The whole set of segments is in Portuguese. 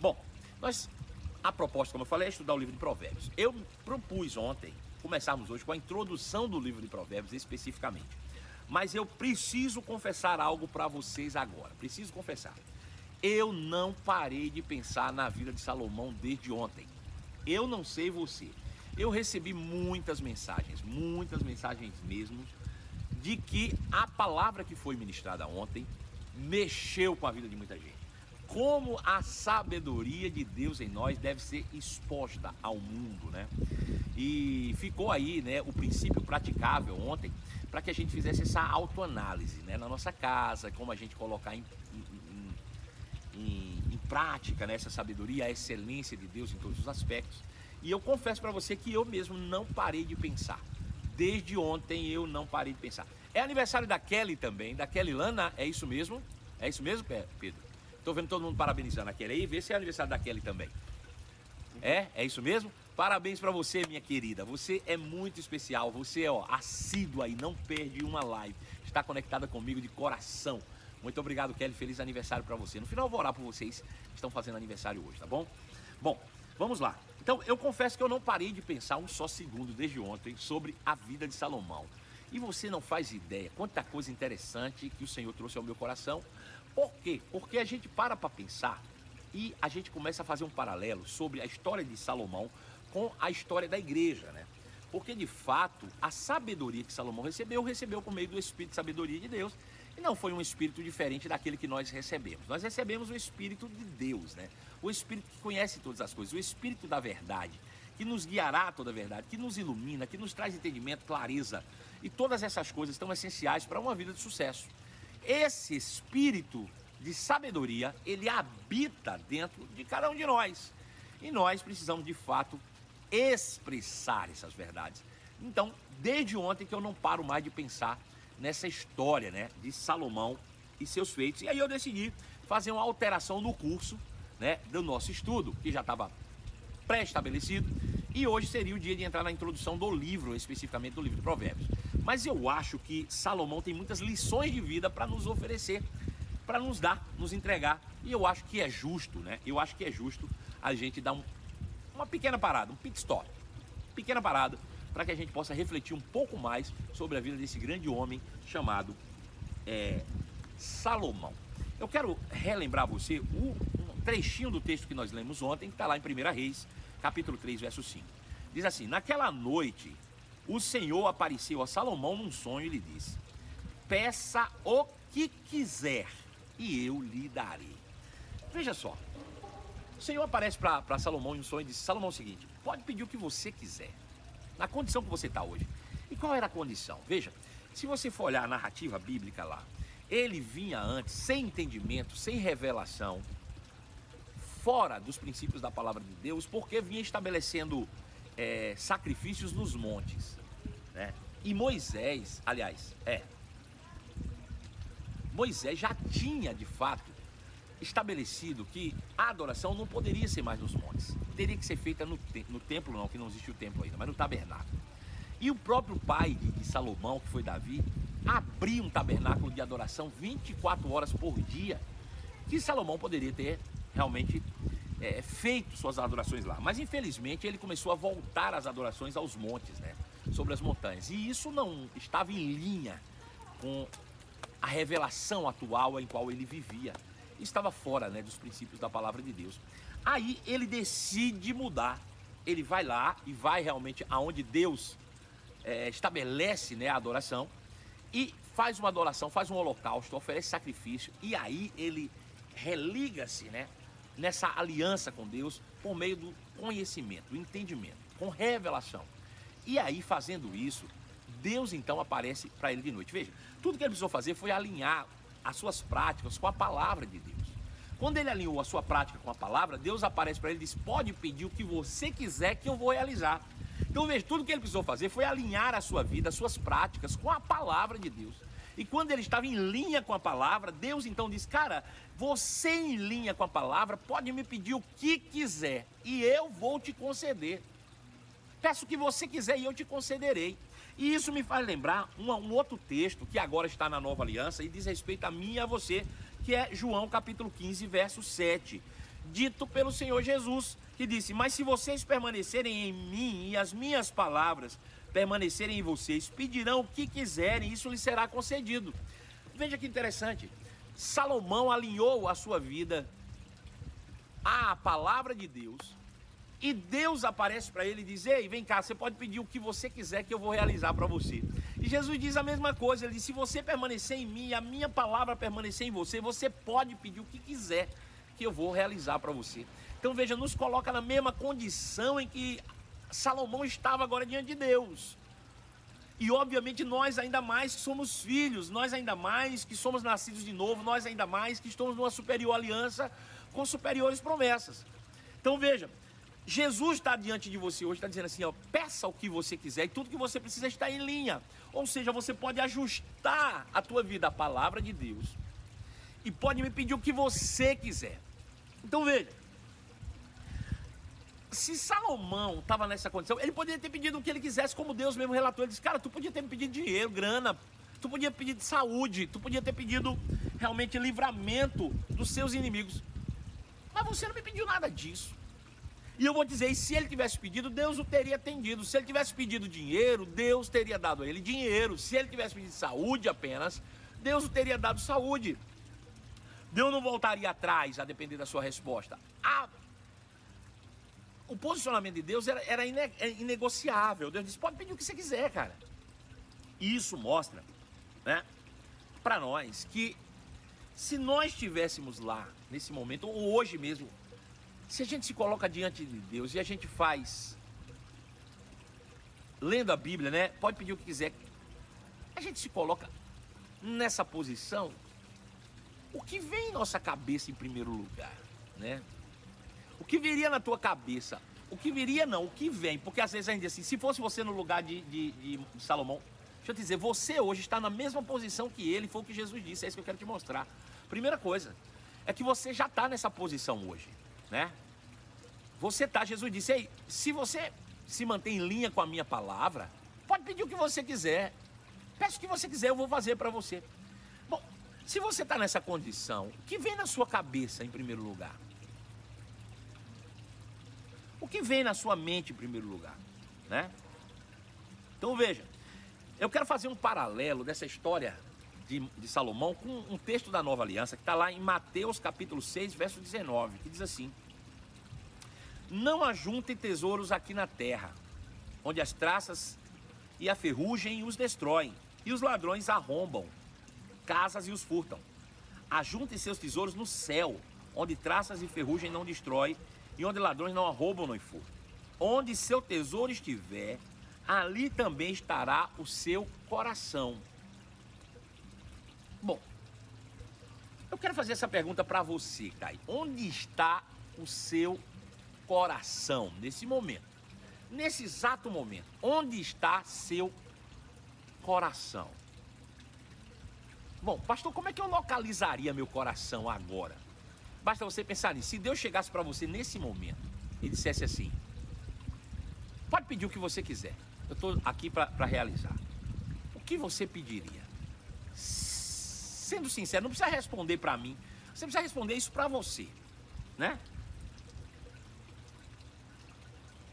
Bom, nós, a proposta, como eu falei, é estudar o livro de Provérbios. Eu propus ontem começarmos hoje com a introdução do livro de Provérbios especificamente. Mas eu preciso confessar algo para vocês agora. Preciso confessar. Eu não parei de pensar na vida de Salomão desde ontem. Eu não sei você. Eu recebi muitas mensagens, muitas mensagens mesmo, de que a palavra que foi ministrada ontem mexeu com a vida de muita gente. Como a sabedoria de Deus em nós deve ser exposta ao mundo, né? E ficou aí, né, o princípio praticável ontem para que a gente fizesse essa autoanálise, né, na nossa casa, como a gente colocar em, em, em, em prática né, essa sabedoria, a excelência de Deus em todos os aspectos. E eu confesso para você que eu mesmo não parei de pensar. Desde ontem eu não parei de pensar. É aniversário da Kelly também, da Kelly Lana, é isso mesmo? É isso mesmo, Pedro? Tô vendo todo mundo parabenizando a Kelly aí, vê se é aniversário da Kelly também. É? É isso mesmo? Parabéns para você, minha querida. Você é muito especial. Você é ó, assídua e não perde uma live. Está conectada comigo de coração. Muito obrigado, Kelly. Feliz aniversário para você. No final eu vou orar por vocês que estão fazendo aniversário hoje, tá bom? Bom, vamos lá. Então, eu confesso que eu não parei de pensar um só segundo desde ontem sobre a vida de Salomão. E você não faz ideia quanta coisa interessante que o Senhor trouxe ao meu coração. Por quê? Porque a gente para para pensar e a gente começa a fazer um paralelo sobre a história de Salomão com a história da igreja, né? Porque de fato, a sabedoria que Salomão recebeu, recebeu por meio do espírito de sabedoria de Deus, e não foi um espírito diferente daquele que nós recebemos. Nós recebemos o espírito de Deus, né? O espírito que conhece todas as coisas, o espírito da verdade, que nos guiará a toda a verdade, que nos ilumina, que nos traz entendimento, clareza. E todas essas coisas estão essenciais para uma vida de sucesso. Esse espírito de sabedoria, ele habita dentro de cada um de nós. E nós precisamos de fato expressar essas verdades. Então, desde ontem que eu não paro mais de pensar nessa história, né, de Salomão e seus feitos. E aí eu decidi fazer uma alteração no curso, né, do nosso estudo, que já estava pré-estabelecido, e hoje seria o dia de entrar na introdução do livro, especificamente do livro de Provérbios. Mas eu acho que Salomão tem muitas lições de vida para nos oferecer, para nos dar, nos entregar, e eu acho que é justo, né? Eu acho que é justo a gente dar um, uma pequena parada, um pit stop, pequena parada para que a gente possa refletir um pouco mais sobre a vida desse grande homem chamado é, Salomão. Eu quero relembrar você o, um trechinho do texto que nós lemos ontem, que está lá em 1 Reis, capítulo 3, verso 5. Diz assim: Naquela noite, o Senhor apareceu a Salomão num sonho e lhe disse: Peça o que quiser e eu lhe darei. Veja só, o Senhor aparece para Salomão em um sonho e diz: Salomão, é o seguinte, pode pedir o que você quiser na condição que você está hoje. E qual era a condição? Veja, se você for olhar a narrativa bíblica lá, ele vinha antes sem entendimento, sem revelação, fora dos princípios da palavra de Deus, porque vinha estabelecendo é, sacrifícios nos montes. Né? E Moisés, aliás, é. Moisés já tinha de fato estabelecido que a adoração não poderia ser mais nos montes. Teria que ser feita no, no templo, não, que não existe o templo ainda, mas no tabernáculo. E o próprio pai de, de Salomão, que foi Davi, abriu um tabernáculo de adoração 24 horas por dia, que Salomão poderia ter realmente é, feito suas adorações lá. Mas infelizmente ele começou a voltar as adorações aos montes, né? Sobre as montanhas. E isso não estava em linha com a revelação atual em qual ele vivia estava fora né, dos princípios da palavra de Deus. Aí ele decide mudar. Ele vai lá e vai realmente aonde Deus é, estabelece né, a adoração e faz uma adoração, faz um holocausto, oferece sacrifício e aí ele religa-se né, nessa aliança com Deus por meio do conhecimento, do entendimento, com revelação. E aí, fazendo isso, Deus então aparece para ele de noite. Veja, tudo que ele precisou fazer foi alinhar as suas práticas com a palavra de Deus. Quando ele alinhou a sua prática com a palavra, Deus aparece para ele e diz: Pode pedir o que você quiser que eu vou realizar. Então veja, tudo que ele precisou fazer foi alinhar a sua vida, as suas práticas com a palavra de Deus. E quando ele estava em linha com a palavra, Deus então diz: Cara, você em linha com a palavra pode me pedir o que quiser e eu vou te conceder. Peço o que você quiser e eu te concederei. E isso me faz lembrar um, um, outro texto que agora está na nova aliança e diz respeito a mim e a você, que é João capítulo 15, verso 7. dito pelo Senhor Jesus, que disse: Mas se vocês permanecerem em mim e as minhas palavras permanecerem em vocês, pedirão o que quiserem, isso lhes será concedido. Veja que interessante. Salomão alinhou a sua vida à palavra de Deus e Deus aparece para ele e diz: Ei, vem cá, você pode pedir o que você quiser que eu vou realizar para você. E Jesus diz a mesma coisa: Ele diz: Se você permanecer em mim, a minha palavra permanecer em você, você pode pedir o que quiser que eu vou realizar para você. Então veja, nos coloca na mesma condição em que Salomão estava agora diante de Deus. E obviamente nós ainda mais que somos filhos, nós ainda mais que somos nascidos de novo, nós ainda mais que estamos numa superior aliança com superiores promessas. Então veja, Jesus está diante de você hoje, está dizendo assim: ó, peça o que você quiser e tudo que você precisa está em linha. Ou seja, você pode ajustar a tua vida à palavra de Deus e pode me pedir o que você quiser. Então veja, se Salomão estava nessa condição, ele poderia ter pedido o que ele quisesse, como Deus mesmo relatou. Ele disse: Cara, tu podia ter me pedido dinheiro, grana, tu podia pedir saúde, tu podia ter pedido realmente livramento dos seus inimigos. Mas você não me pediu nada disso. E eu vou dizer, se ele tivesse pedido, Deus o teria atendido. Se ele tivesse pedido dinheiro, Deus teria dado a ele dinheiro. Se ele tivesse pedido saúde apenas, Deus o teria dado saúde. Deus não voltaria atrás a depender da sua resposta. A... O posicionamento de Deus era, era ine... É inegociável. Deus disse: pode pedir o que você quiser, cara. E isso mostra, né, para nós que se nós estivéssemos lá nesse momento, ou hoje mesmo, se a gente se coloca diante de Deus e a gente faz, lendo a Bíblia, né? Pode pedir o que quiser. A gente se coloca nessa posição. O que vem em nossa cabeça em primeiro lugar, né? O que viria na tua cabeça? O que viria não, o que vem. Porque às vezes a gente diz assim, se fosse você no lugar de, de, de Salomão, deixa eu te dizer, você hoje está na mesma posição que ele, foi o que Jesus disse, é isso que eu quero te mostrar. Primeira coisa, é que você já está nessa posição hoje né? Você tá, Jesus disse, Ei, se você se mantém em linha com a minha palavra, pode pedir o que você quiser. Peça o que você quiser, eu vou fazer para você. Bom, se você está nessa condição, o que vem na sua cabeça em primeiro lugar? O que vem na sua mente em primeiro lugar, né? Então veja, eu quero fazer um paralelo dessa história de, de Salomão com um texto da Nova Aliança que está lá em Mateus capítulo 6, verso 19, que diz assim: Não ajuntem tesouros aqui na terra, onde as traças e a ferrugem os destroem, e os ladrões arrombam casas e os furtam. Ajuntem seus tesouros no céu, onde traças e ferrugem não destrói, e onde ladrões não arrombam nem furtam. Onde seu tesouro estiver, ali também estará o seu coração. Bom, eu quero fazer essa pergunta para você, Kai. Onde está o seu coração nesse momento? Nesse exato momento, onde está seu coração? Bom, pastor, como é que eu localizaria meu coração agora? Basta você pensar nisso. Se Deus chegasse para você nesse momento e dissesse assim: pode pedir o que você quiser, eu estou aqui para realizar. O que você pediria? sendo sincero, não precisa responder para mim. Você precisa responder isso para você, né?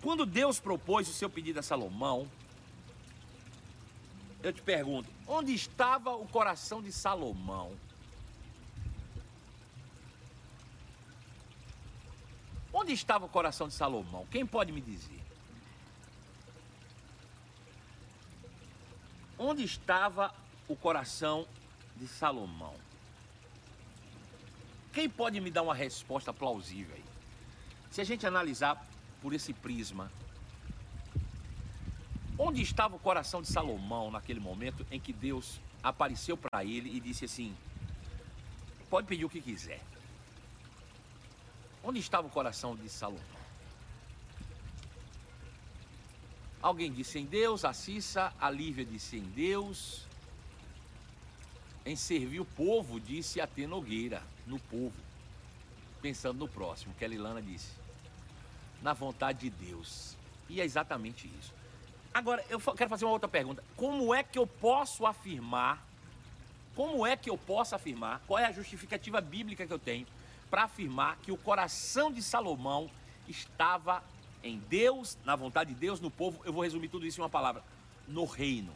Quando Deus propôs o seu pedido a Salomão, eu te pergunto, onde estava o coração de Salomão? Onde estava o coração de Salomão? Quem pode me dizer? Onde estava o coração de Salomão. Quem pode me dar uma resposta plausível aí? Se a gente analisar por esse prisma, onde estava o coração de Salomão naquele momento em que Deus apareceu para ele e disse assim: Pode pedir o que quiser. Onde estava o coração de Salomão? Alguém disse em Deus, a Cissa, a Lívia disse em Deus, em servir o povo, disse a Nogueira, no povo, pensando no próximo, que a Lilana disse, na vontade de Deus. E é exatamente isso. Agora, eu quero fazer uma outra pergunta. Como é que eu posso afirmar, como é que eu posso afirmar, qual é a justificativa bíblica que eu tenho, para afirmar que o coração de Salomão estava em Deus, na vontade de Deus, no povo. Eu vou resumir tudo isso em uma palavra: no reino.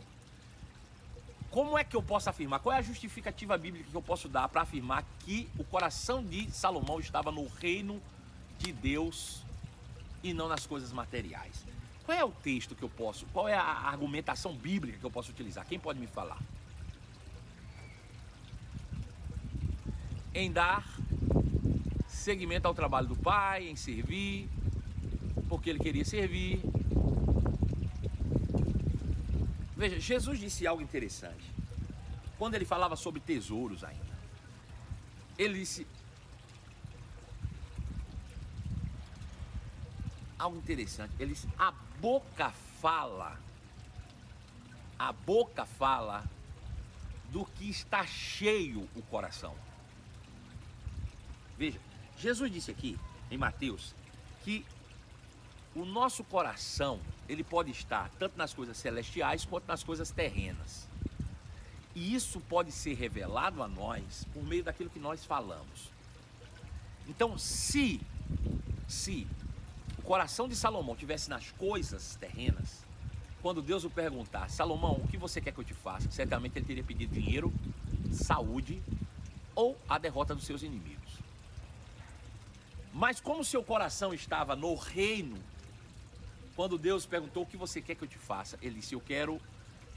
Como é que eu posso afirmar? Qual é a justificativa bíblica que eu posso dar para afirmar que o coração de Salomão estava no reino de Deus e não nas coisas materiais? Qual é o texto que eu posso, qual é a argumentação bíblica que eu posso utilizar? Quem pode me falar? Em dar seguimento ao trabalho do pai, em servir, porque ele queria servir, Veja, Jesus disse algo interessante. Quando ele falava sobre tesouros ainda. Ele disse algo interessante. Ele disse: "A boca fala. A boca fala do que está cheio o coração." Veja, Jesus disse aqui em Mateus que o nosso coração, ele pode estar tanto nas coisas celestiais quanto nas coisas terrenas. E isso pode ser revelado a nós por meio daquilo que nós falamos. Então, se se o coração de Salomão tivesse nas coisas terrenas, quando Deus o perguntar, Salomão, o que você quer que eu te faça? Certamente ele teria pedido dinheiro, saúde ou a derrota dos seus inimigos. Mas como seu coração estava no reino quando Deus perguntou o que você quer que eu te faça, ele disse: Eu quero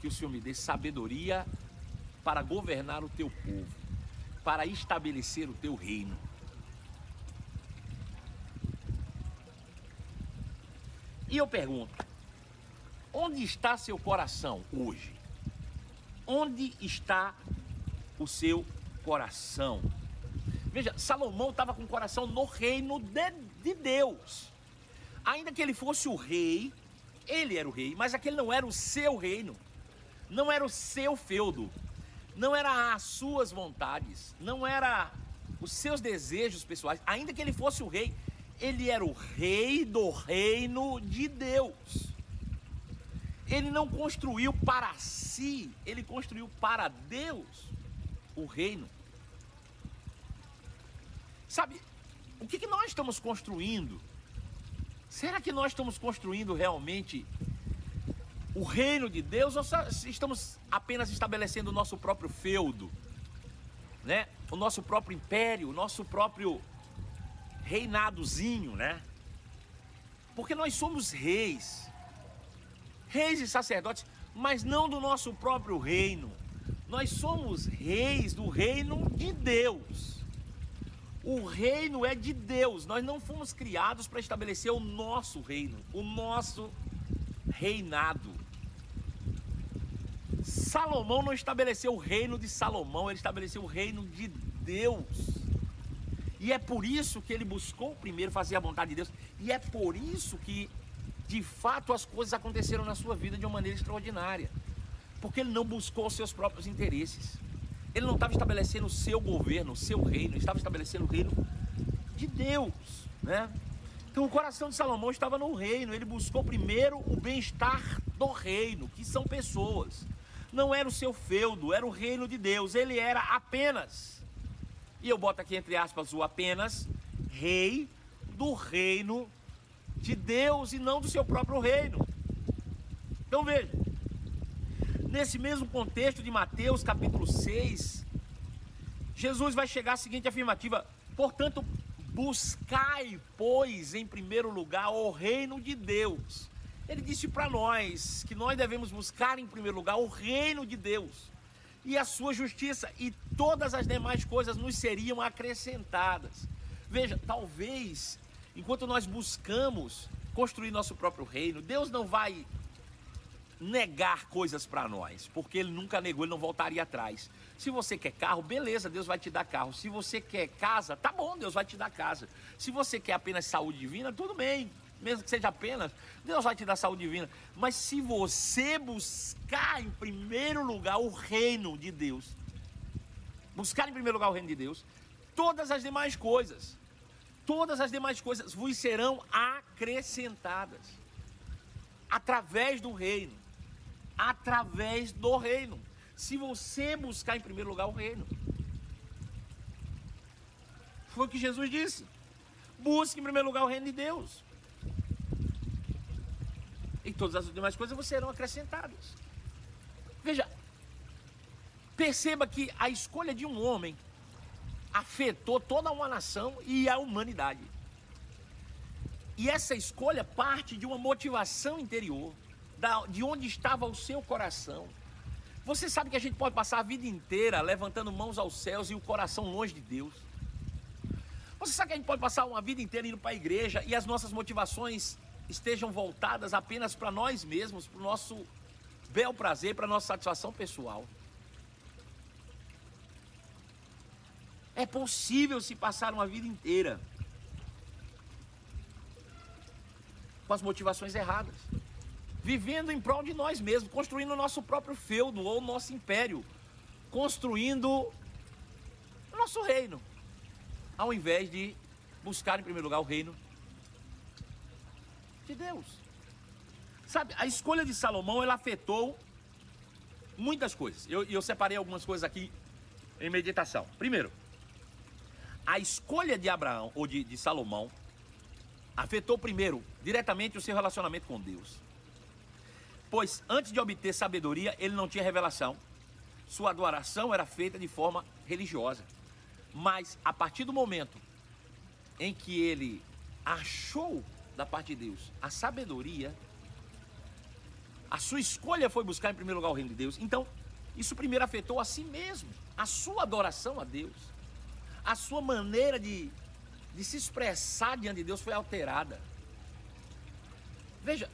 que o Senhor me dê sabedoria para governar o teu povo, para estabelecer o teu reino. E eu pergunto: onde está seu coração hoje? Onde está o seu coração? Veja, Salomão estava com o coração no reino de, de Deus. Ainda que ele fosse o rei, ele era o rei, mas aquele não era o seu reino, não era o seu feudo, não era as suas vontades, não era os seus desejos pessoais. Ainda que ele fosse o rei, ele era o rei do reino de Deus. Ele não construiu para si, ele construiu para Deus o reino. Sabe, o que, que nós estamos construindo Será que nós estamos construindo realmente o reino de Deus ou estamos apenas estabelecendo o nosso próprio feudo, né? O nosso próprio império, o nosso próprio reinadozinho, né? Porque nós somos reis, reis e sacerdotes, mas não do nosso próprio reino. Nós somos reis do reino de Deus. O reino é de Deus. Nós não fomos criados para estabelecer o nosso reino, o nosso reinado. Salomão não estabeleceu o reino de Salomão, ele estabeleceu o reino de Deus. E é por isso que ele buscou primeiro fazer a vontade de Deus. E é por isso que, de fato, as coisas aconteceram na sua vida de uma maneira extraordinária. Porque ele não buscou os seus próprios interesses. Ele não estava estabelecendo o seu governo, o seu reino, estava estabelecendo o reino de Deus, né? Então o coração de Salomão estava no reino, ele buscou primeiro o bem-estar do reino, que são pessoas. Não era o seu feudo, era o reino de Deus. Ele era apenas, e eu boto aqui entre aspas o apenas, rei do reino de Deus e não do seu próprio reino. Então veja, Nesse mesmo contexto de Mateus capítulo 6, Jesus vai chegar à seguinte afirmativa: portanto, buscai, pois, em primeiro lugar o reino de Deus. Ele disse para nós que nós devemos buscar em primeiro lugar o reino de Deus e a sua justiça, e todas as demais coisas nos seriam acrescentadas. Veja, talvez enquanto nós buscamos construir nosso próprio reino, Deus não vai negar coisas para nós, porque ele nunca negou, ele não voltaria atrás. Se você quer carro, beleza, Deus vai te dar carro. Se você quer casa, tá bom, Deus vai te dar casa. Se você quer apenas saúde divina, tudo bem, mesmo que seja apenas, Deus vai te dar saúde divina. Mas se você buscar em primeiro lugar o reino de Deus, buscar em primeiro lugar o reino de Deus, todas as demais coisas, todas as demais coisas vos serão acrescentadas através do reino através do reino. Se você buscar em primeiro lugar o reino. Foi o que Jesus disse. Busque em primeiro lugar o reino de Deus. E todas as demais coisas você serão acrescentadas. Veja, perceba que a escolha de um homem afetou toda uma nação e a humanidade. E essa escolha parte de uma motivação interior, de onde estava o seu coração. Você sabe que a gente pode passar a vida inteira levantando mãos aos céus e o coração longe de Deus. Você sabe que a gente pode passar uma vida inteira indo para a igreja e as nossas motivações estejam voltadas apenas para nós mesmos, para o nosso bel prazer, para a nossa satisfação pessoal. É possível se passar uma vida inteira com as motivações erradas, vivendo em prol de nós mesmos, construindo o nosso próprio feudo ou nosso império, construindo o nosso reino, ao invés de buscar em primeiro lugar o reino de Deus. Sabe, a escolha de Salomão ela afetou muitas coisas. Eu, eu separei algumas coisas aqui em meditação. Primeiro, a escolha de Abraão ou de, de Salomão afetou primeiro diretamente o seu relacionamento com Deus. Pois antes de obter sabedoria, ele não tinha revelação. Sua adoração era feita de forma religiosa. Mas a partir do momento em que ele achou da parte de Deus a sabedoria, a sua escolha foi buscar em primeiro lugar o reino de Deus. Então, isso primeiro afetou a si mesmo, a sua adoração a Deus a sua maneira de, de se expressar diante de Deus foi alterada. Veja,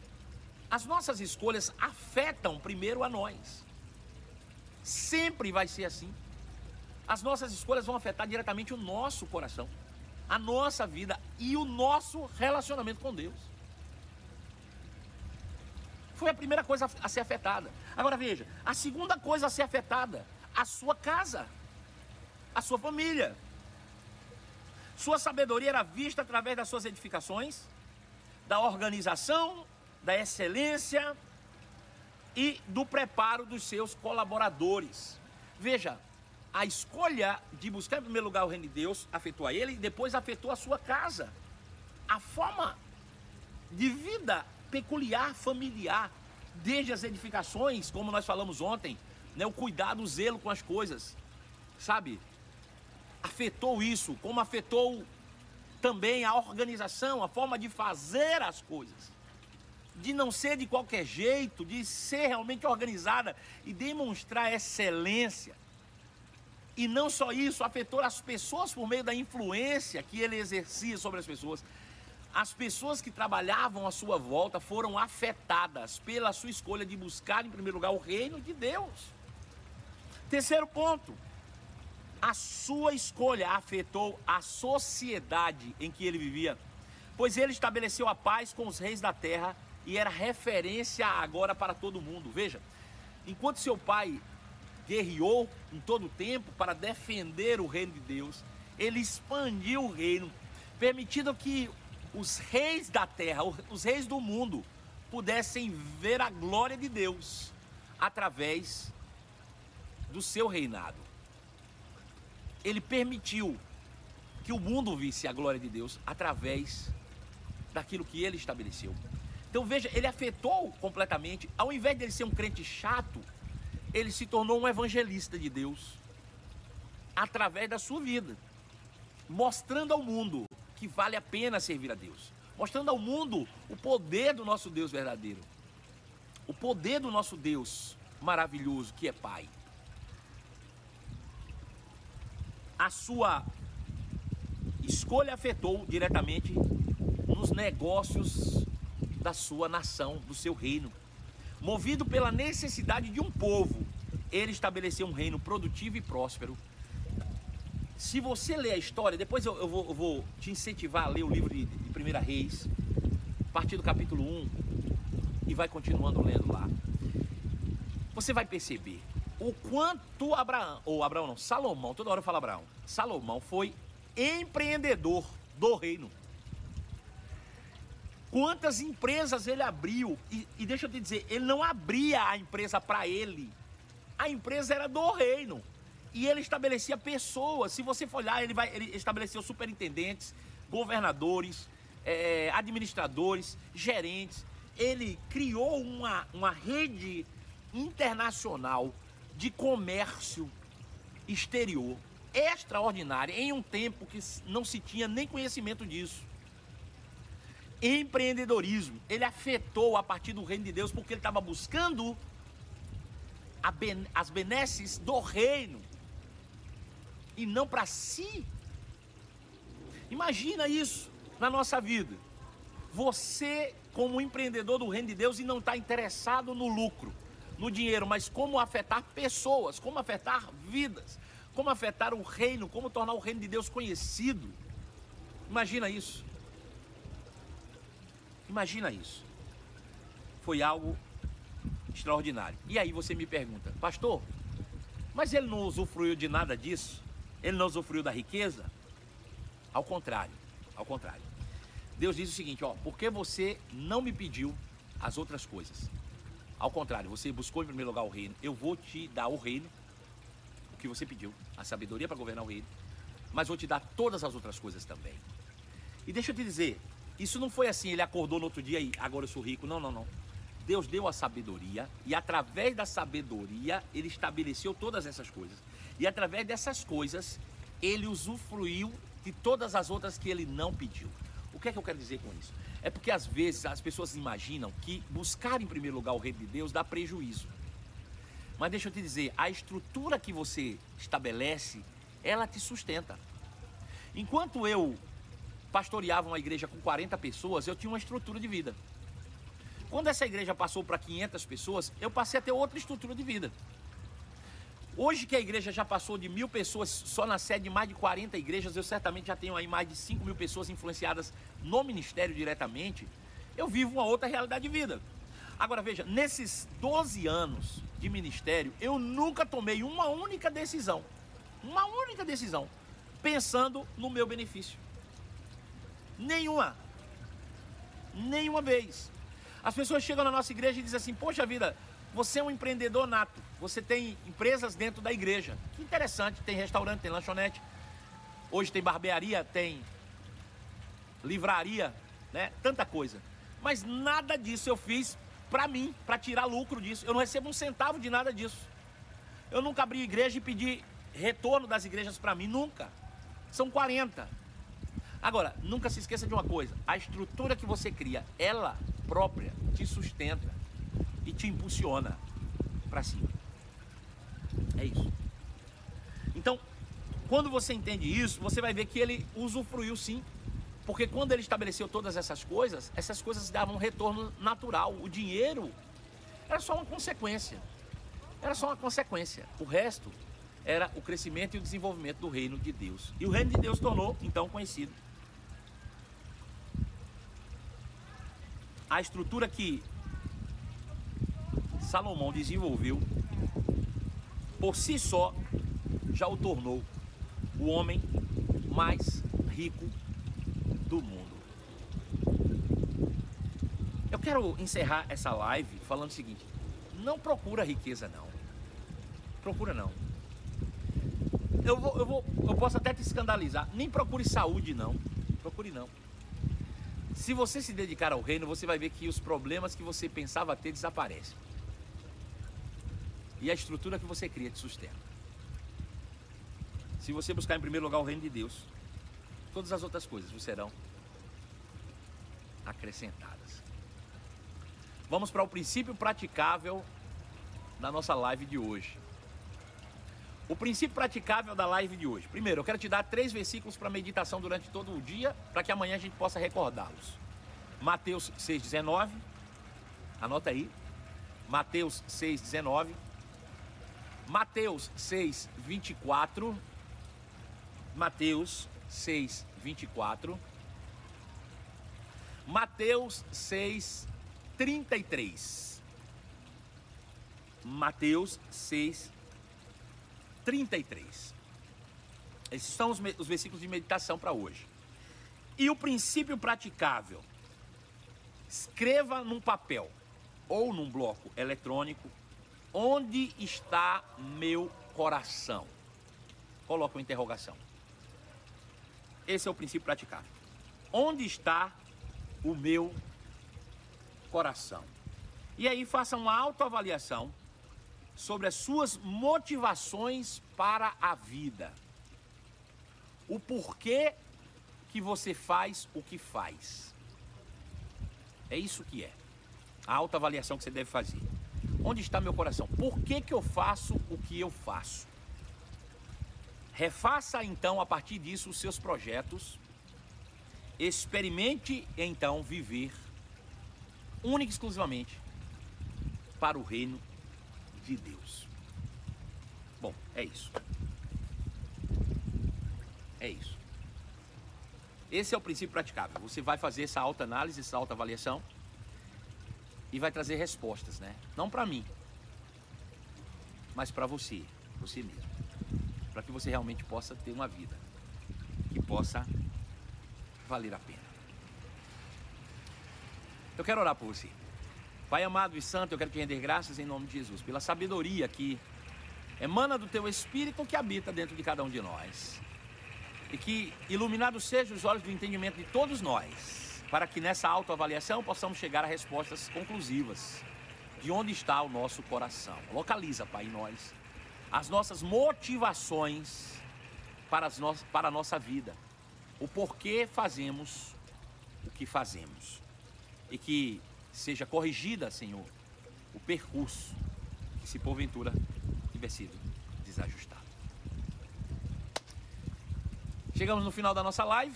as nossas escolhas afetam primeiro a nós. Sempre vai ser assim. As nossas escolhas vão afetar diretamente o nosso coração, a nossa vida e o nosso relacionamento com Deus. Foi a primeira coisa a ser afetada. Agora veja, a segunda coisa a ser afetada, a sua casa, a sua família. Sua sabedoria era vista através das suas edificações, da organização, da excelência e do preparo dos seus colaboradores. Veja, a escolha de buscar em primeiro lugar o reino de Deus afetou a ele e depois afetou a sua casa. A forma de vida peculiar, familiar, desde as edificações, como nós falamos ontem, né, o cuidado, o zelo com as coisas, sabe? afetou isso, como afetou também a organização, a forma de fazer as coisas. De não ser de qualquer jeito, de ser realmente organizada e demonstrar excelência. E não só isso, afetou as pessoas por meio da influência que ele exercia sobre as pessoas. As pessoas que trabalhavam à sua volta foram afetadas pela sua escolha de buscar, em primeiro lugar, o reino de Deus. Terceiro ponto, a sua escolha afetou a sociedade em que ele vivia, pois ele estabeleceu a paz com os reis da terra e era referência agora para todo mundo. Veja, enquanto seu pai guerreou em todo o tempo para defender o reino de Deus, ele expandiu o reino, permitindo que os reis da terra, os reis do mundo, pudessem ver a glória de Deus através do seu reinado. Ele permitiu que o mundo visse a glória de Deus através daquilo que ele estabeleceu. Então veja, ele afetou completamente, ao invés de ele ser um crente chato, ele se tornou um evangelista de Deus através da sua vida, mostrando ao mundo que vale a pena servir a Deus, mostrando ao mundo o poder do nosso Deus verdadeiro, o poder do nosso Deus maravilhoso que é Pai. a sua escolha afetou diretamente nos negócios da sua nação, do seu reino. Movido pela necessidade de um povo, ele estabeleceu um reino produtivo e próspero. Se você ler a história, depois eu, eu, vou, eu vou, te incentivar a ler o livro de, de 1 Reis, a partir do capítulo 1, e vai continuando lendo lá. Você vai perceber o quanto Abraão, ou Abraão não, Salomão, toda hora eu falo Abraão, Salomão foi empreendedor do reino. Quantas empresas ele abriu, e, e deixa eu te dizer, ele não abria a empresa para ele, a empresa era do reino. E ele estabelecia pessoas. Se você for olhar, ele, vai, ele estabeleceu superintendentes, governadores, é, administradores, gerentes. Ele criou uma, uma rede internacional de comércio exterior extraordinária em um tempo que não se tinha nem conhecimento disso. Empreendedorismo, ele afetou a partir do reino de Deus porque ele estava buscando ben, as benesses do reino e não para si. Imagina isso na nossa vida. Você, como empreendedor do reino de Deus, e não está interessado no lucro, no dinheiro, mas como afetar pessoas, como afetar vidas, como afetar o reino, como tornar o reino de Deus conhecido. Imagina isso. Imagina isso. Foi algo extraordinário. E aí você me pergunta, pastor, mas ele não usufruiu de nada disso? Ele não usufruiu da riqueza? Ao contrário, ao contrário. Deus diz o seguinte, ó, porque você não me pediu as outras coisas. Ao contrário, você buscou em primeiro lugar o reino, eu vou te dar o reino, o que você pediu, a sabedoria para governar o reino, mas vou te dar todas as outras coisas também. E deixa eu te dizer, isso não foi assim, ele acordou no outro dia e agora eu sou rico. Não, não, não. Deus deu a sabedoria e através da sabedoria ele estabeleceu todas essas coisas. E através dessas coisas ele usufruiu de todas as outras que ele não pediu. O que é que eu quero dizer com isso? É porque às vezes as pessoas imaginam que buscar em primeiro lugar o reino de Deus dá prejuízo. Mas deixa eu te dizer, a estrutura que você estabelece, ela te sustenta. Enquanto eu pastoreava uma igreja com 40 pessoas, eu tinha uma estrutura de vida. Quando essa igreja passou para 500 pessoas, eu passei a ter outra estrutura de vida. Hoje que a igreja já passou de mil pessoas, só na sede de mais de 40 igrejas, eu certamente já tenho aí mais de 5 mil pessoas influenciadas no ministério diretamente. Eu vivo uma outra realidade de vida. Agora veja, nesses 12 anos de ministério, eu nunca tomei uma única decisão, uma única decisão, pensando no meu benefício. Nenhuma. Nenhuma vez. As pessoas chegam na nossa igreja e dizem assim: Poxa vida, você é um empreendedor nato. Você tem empresas dentro da igreja. Que interessante. Tem restaurante, tem lanchonete. Hoje tem barbearia, tem livraria, né? Tanta coisa. Mas nada disso eu fiz para mim, para tirar lucro disso. Eu não recebo um centavo de nada disso. Eu nunca abri igreja e pedi retorno das igrejas para mim, nunca. São 40. Agora, nunca se esqueça de uma coisa: a estrutura que você cria, ela própria te sustenta e te impulsiona para cima. É isso. Então, quando você entende isso, você vai ver que ele usufruiu sim. Porque quando ele estabeleceu todas essas coisas, essas coisas davam um retorno natural. O dinheiro era só uma consequência. Era só uma consequência. O resto era o crescimento e o desenvolvimento do reino de Deus. E o reino de Deus tornou então conhecido a estrutura que Salomão desenvolveu, por si só, já o tornou o homem mais rico do mundo. Eu quero encerrar essa live falando o seguinte: não procura riqueza, não. Procura não. Eu, vou, eu, vou, eu posso até te escandalizar. Nem procure saúde, não. Procure não. Se você se dedicar ao reino, você vai ver que os problemas que você pensava ter desaparecem. E a estrutura que você cria te sustenta. Se você buscar em primeiro lugar o reino de Deus, todas as outras coisas serão acrescentadas. Vamos para o princípio praticável da nossa live de hoje. O princípio praticável da live de hoje. Primeiro, eu quero te dar três versículos para meditação durante todo o dia, para que amanhã a gente possa recordá-los. Mateus 6,19. Anota aí. Mateus 6,19. Mateus 6,24. Mateus 6,24. Mateus 6,33. Mateus 6, 33. Esses são os, os versículos de meditação para hoje. E o princípio praticável. Escreva num papel ou num bloco eletrônico onde está meu coração. coloca uma interrogação. Esse é o princípio praticável. Onde está o meu coração? E aí faça uma autoavaliação sobre as suas motivações para a vida. O porquê que você faz o que faz. É isso que é. A autoavaliação que você deve fazer. Onde está meu coração? Por que, que eu faço o que eu faço? Refaça então a partir disso os seus projetos. Experimente então viver única e exclusivamente para o reino de Deus. Bom, é isso. É isso. Esse é o princípio praticável. Você vai fazer essa autoanálise, essa autoavaliação e vai trazer respostas, né? Não para mim, mas para você, você mesmo. Para que você realmente possa ter uma vida que possa valer a pena. Eu quero orar por você. Pai amado e santo, eu quero te render graças em nome de Jesus, pela sabedoria que emana do teu espírito que habita dentro de cada um de nós. E que iluminados sejam os olhos do entendimento de todos nós, para que nessa autoavaliação possamos chegar a respostas conclusivas de onde está o nosso coração. Localiza, Pai, em nós as nossas motivações para, as no... para a nossa vida, o porquê fazemos o que fazemos. E que seja corrigida, Senhor, o percurso que se porventura tiver sido desajustado. Chegamos no final da nossa live.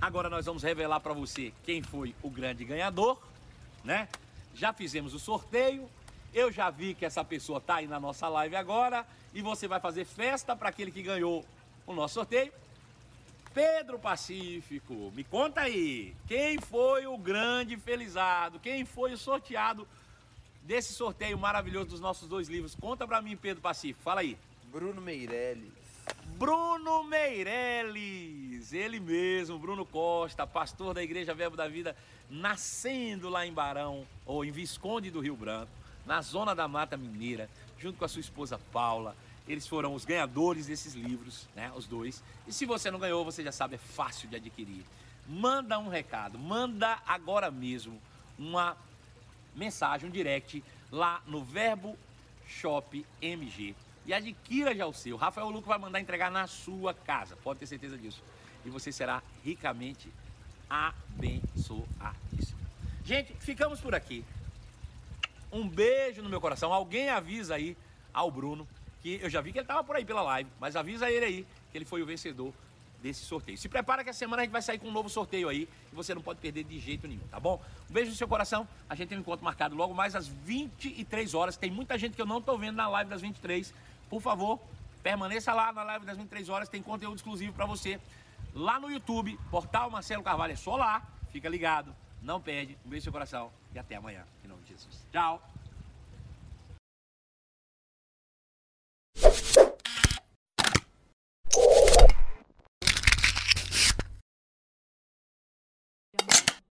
Agora nós vamos revelar para você quem foi o grande ganhador, né? Já fizemos o sorteio. Eu já vi que essa pessoa está aí na nossa live agora e você vai fazer festa para aquele que ganhou o nosso sorteio. Pedro Pacífico, me conta aí, quem foi o grande felizado? Quem foi o sorteado desse sorteio maravilhoso dos nossos dois livros? Conta para mim, Pedro Pacífico, fala aí. Bruno Meirelles. Bruno Meirelles, ele mesmo, Bruno Costa, pastor da Igreja Verbo da Vida, nascendo lá em Barão, ou em Visconde do Rio Branco, na zona da Mata Mineira, junto com a sua esposa Paula. Eles foram os ganhadores desses livros, né? Os dois. E se você não ganhou, você já sabe, é fácil de adquirir. Manda um recado, manda agora mesmo uma mensagem, um direct lá no Verbo Shop MG e adquira já o seu. Rafael Luco vai mandar entregar na sua casa, pode ter certeza disso. E você será ricamente abençoadíssimo. Gente, ficamos por aqui. Um beijo no meu coração. Alguém avisa aí ao Bruno que eu já vi que ele estava por aí pela live, mas avisa ele aí que ele foi o vencedor desse sorteio. Se prepara que a semana a gente vai sair com um novo sorteio aí e você não pode perder de jeito nenhum, tá bom? Um beijo no seu coração. A gente tem um encontro marcado logo mais às 23 horas. Tem muita gente que eu não estou vendo na live das 23. Por favor, permaneça lá na live das 23 horas. Tem conteúdo exclusivo para você lá no YouTube, Portal Marcelo Carvalho. É só lá. Fica ligado. Não perde. Um beijo no seu coração e até amanhã. Em nome de Jesus. Tchau.